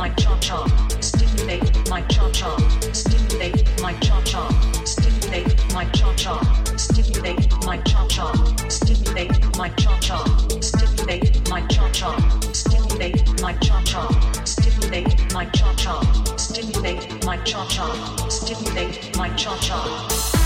my cha cha, stimulate my cha cha, stimulate my cha cha, stimulate my cha cha, stimulate my cha cha, stimulate my cha cha, stimulate my cha cha, stimulate my cha cha, stimulate my cha cha, stimulate my cha cha, stimulate my cha cha.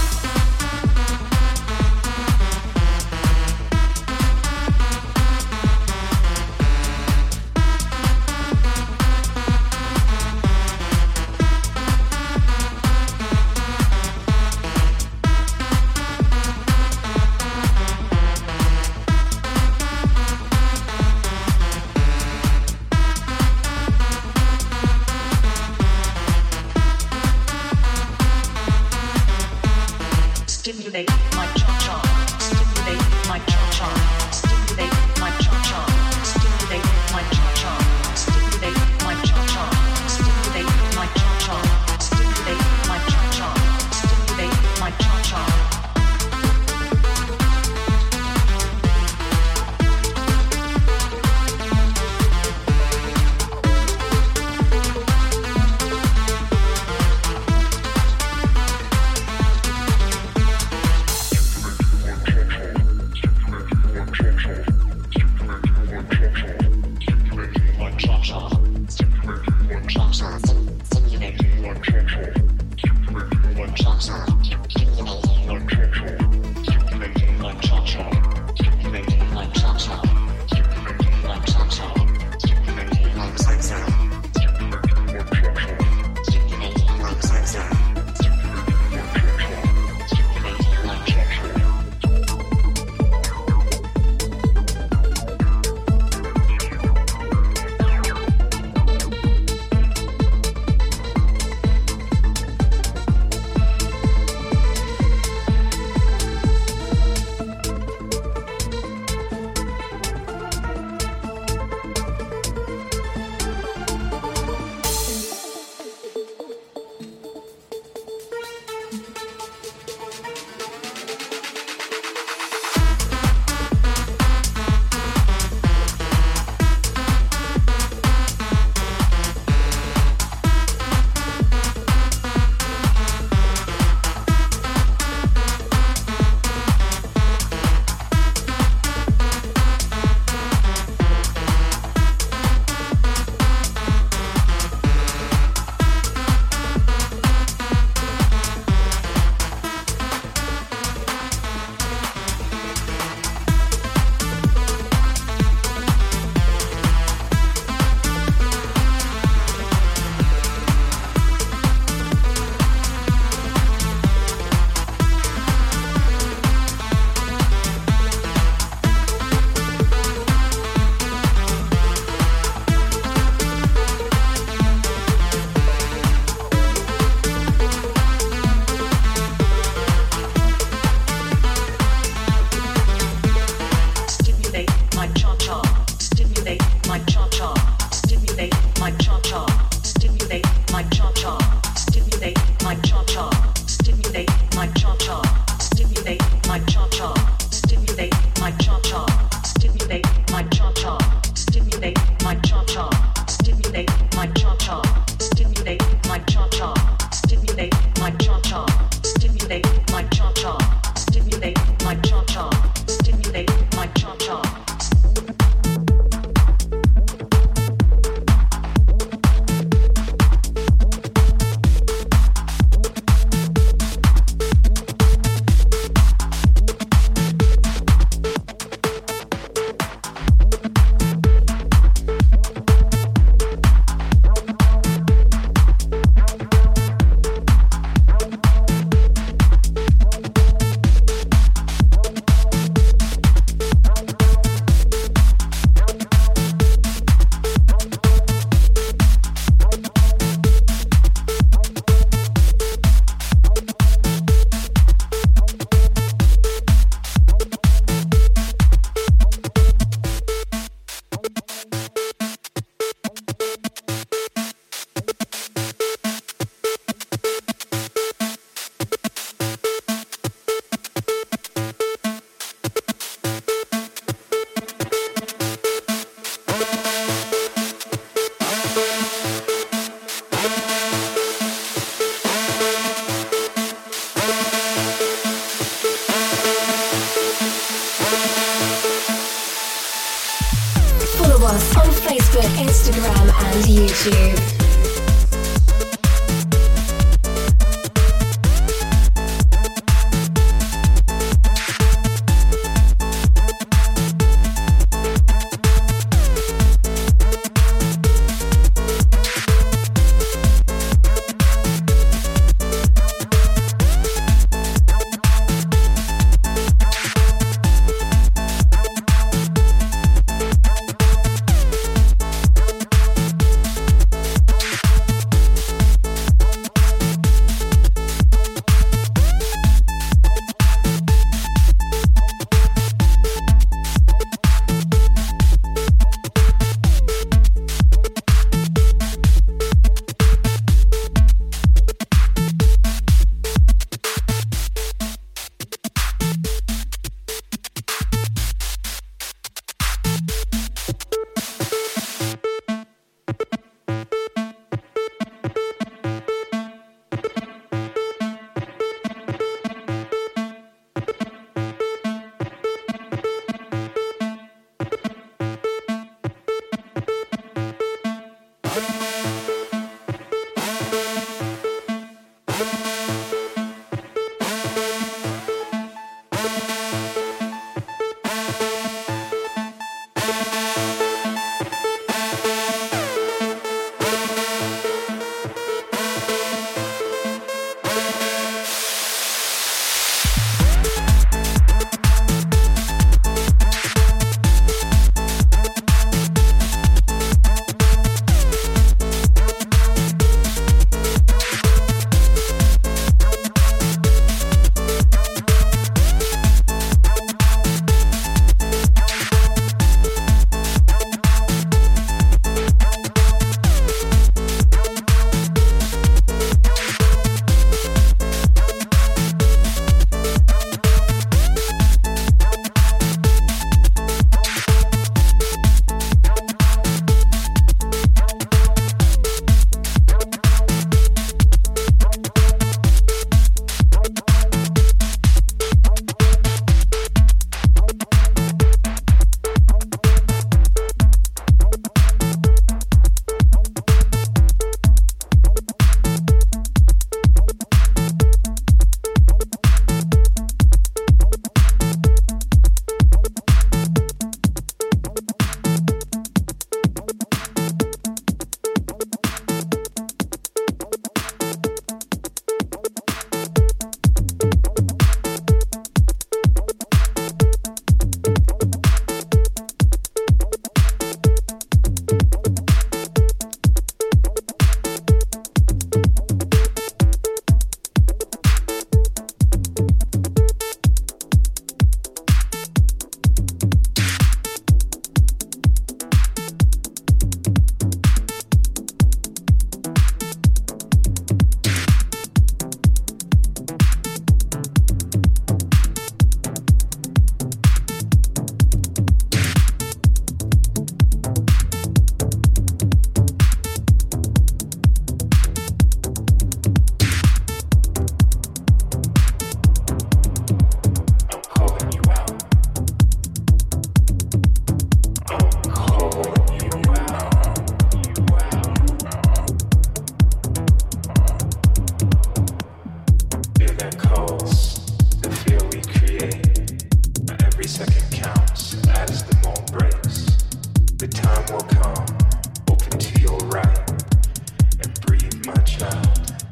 Thank you.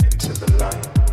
Into the light.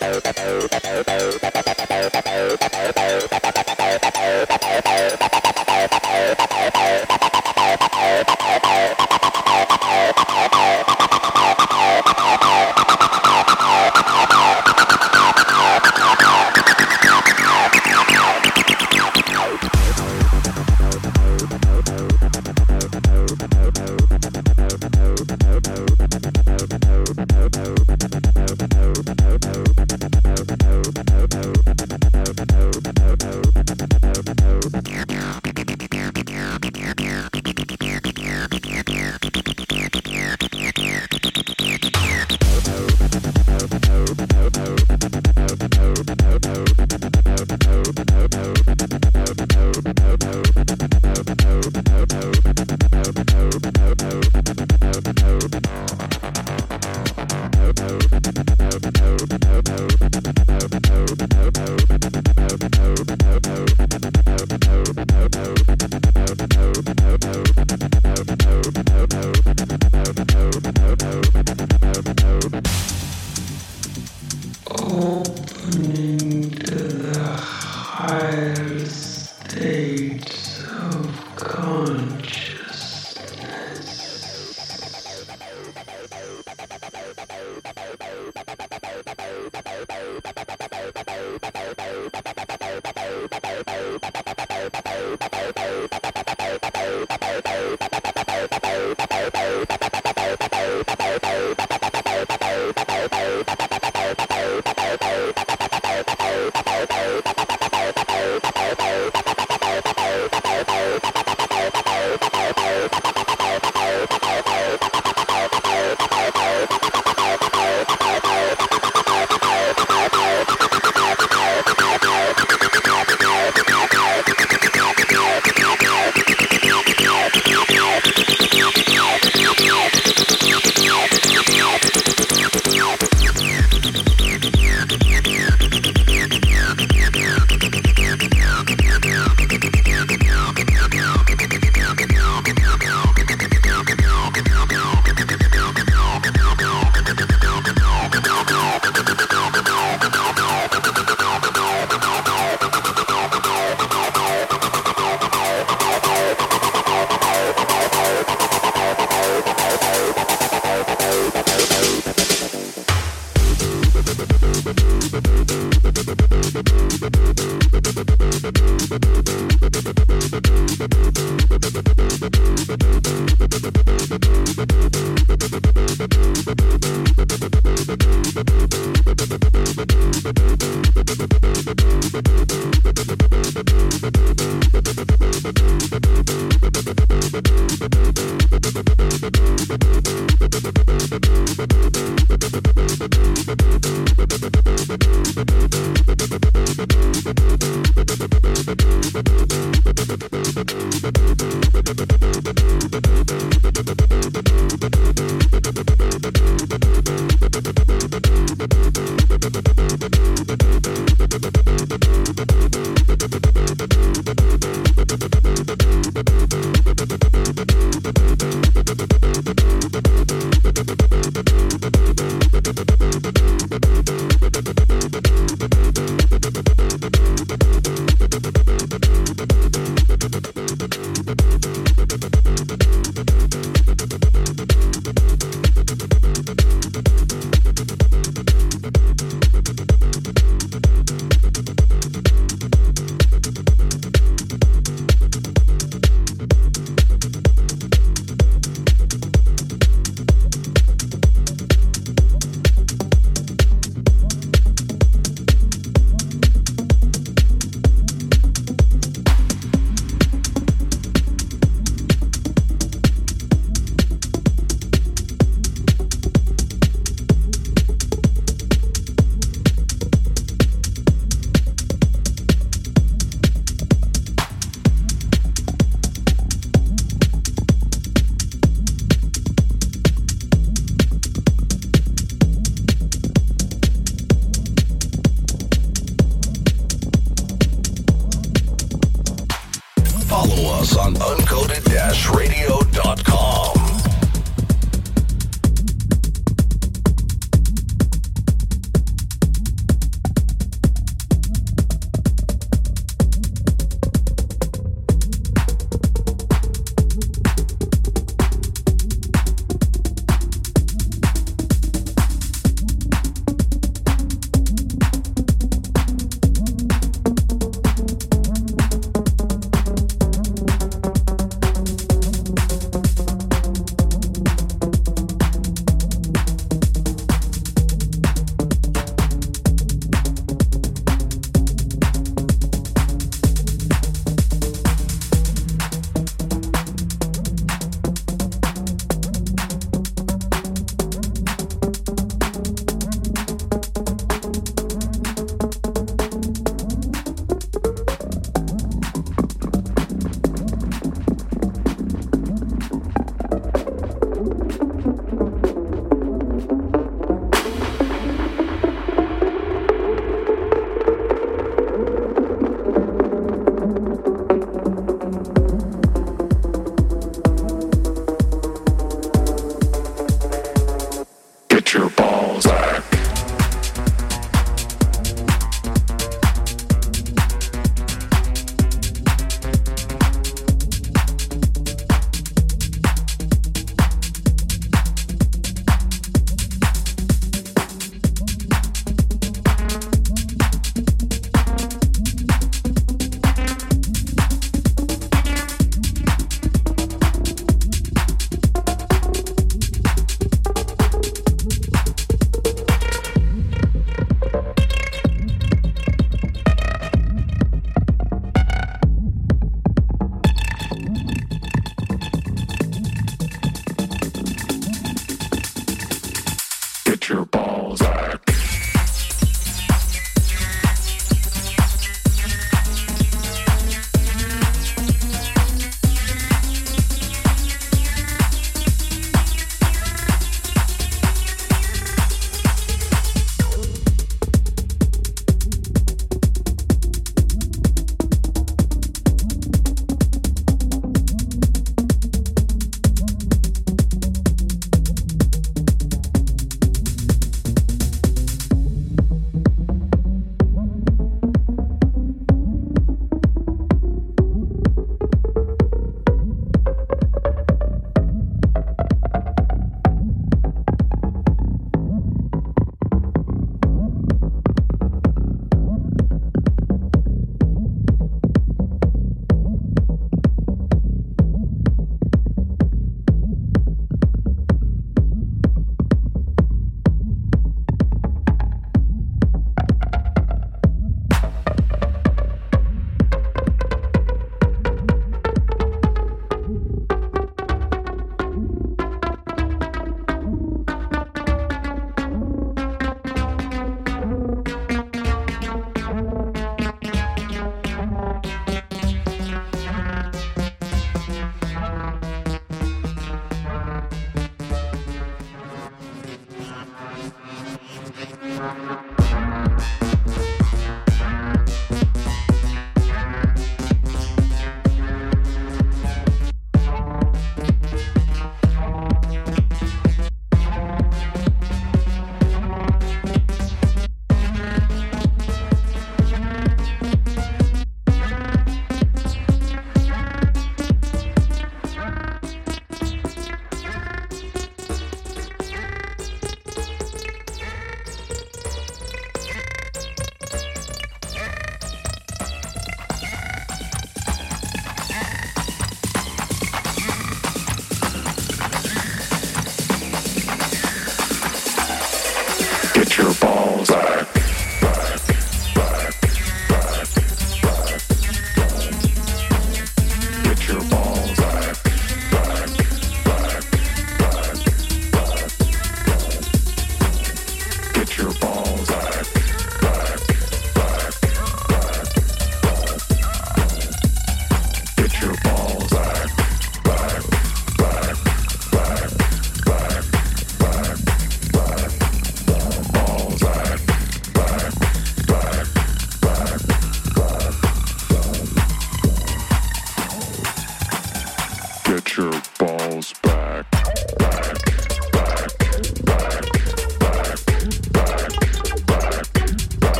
Thank you.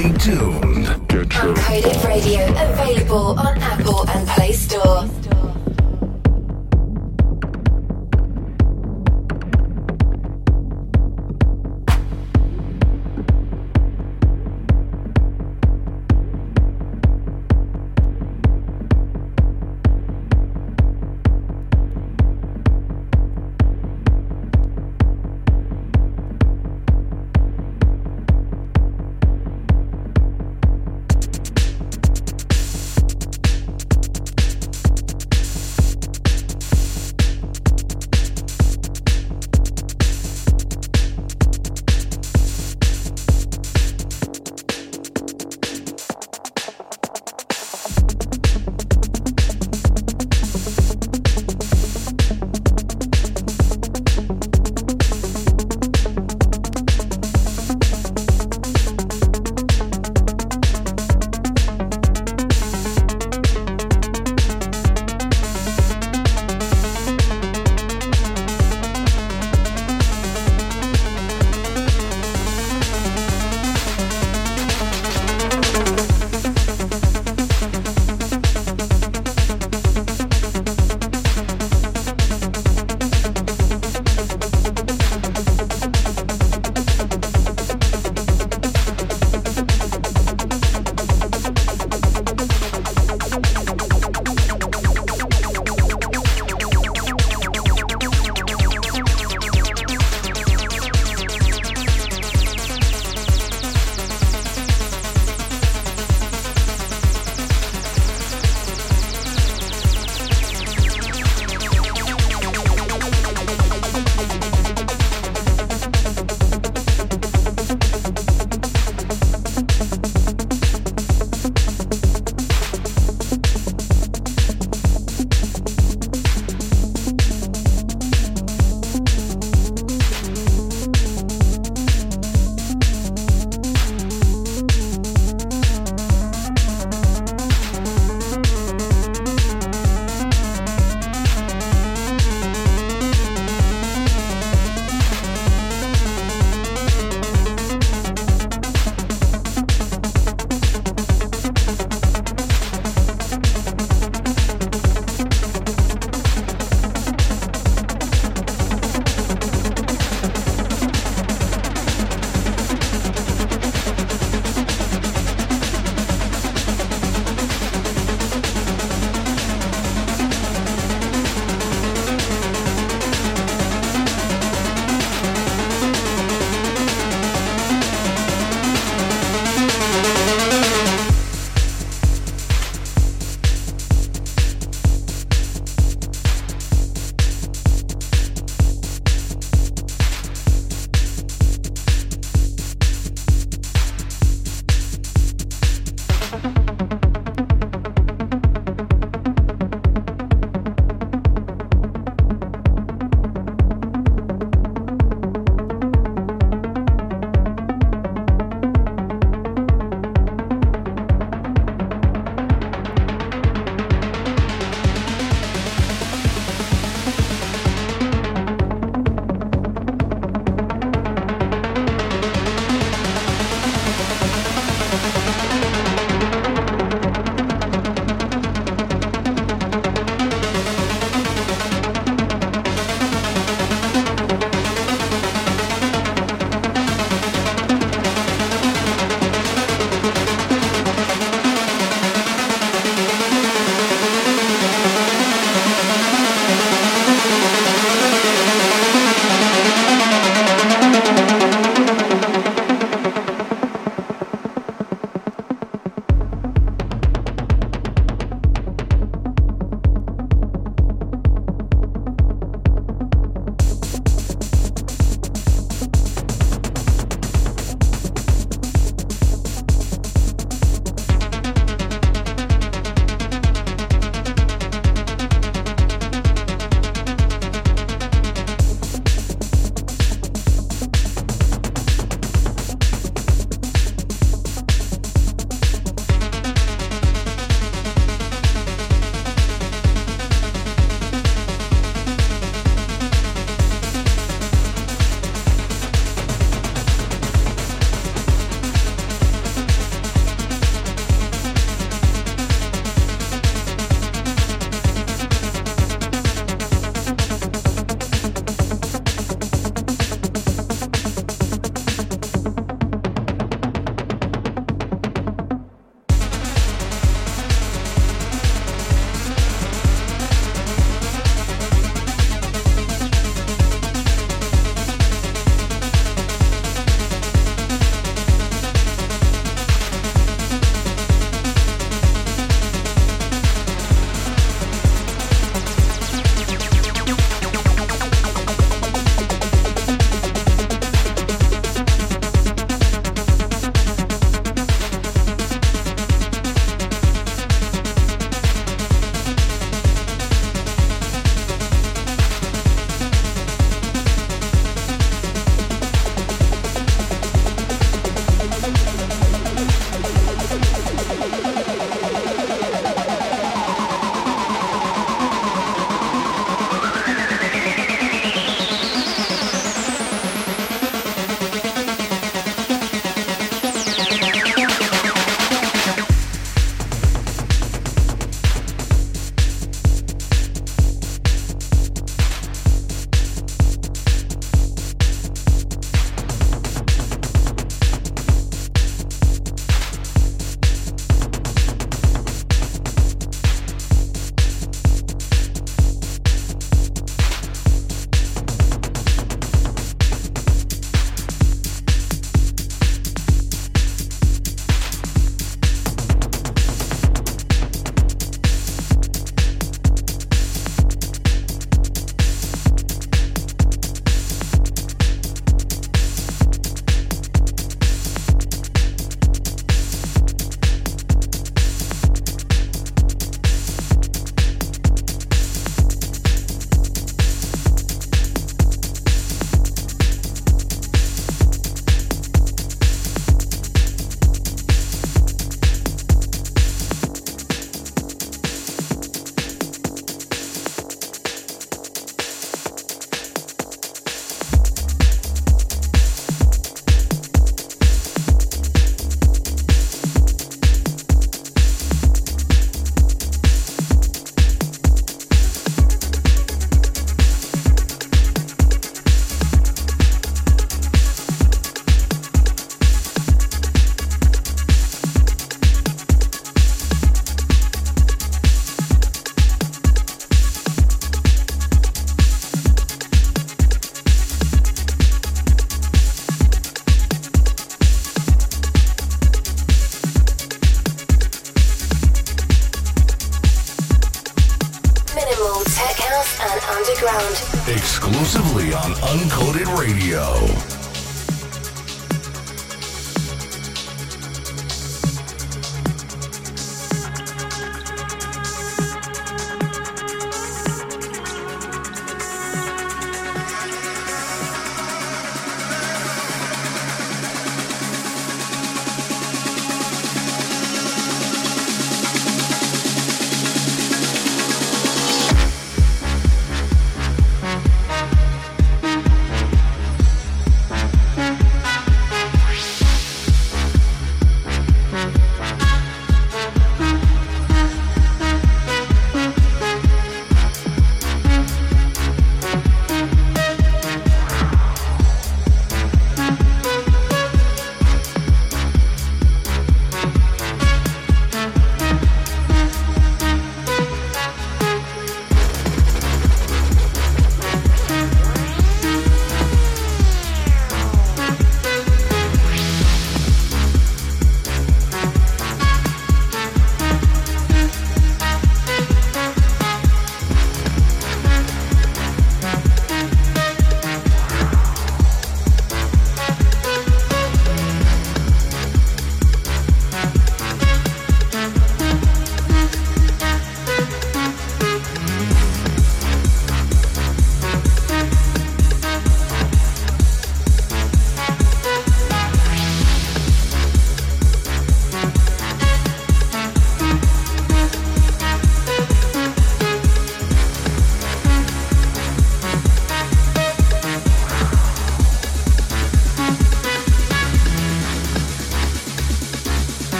Stay tuned. Get your Uncoded Radio available on Apple and Play Store.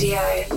Radio.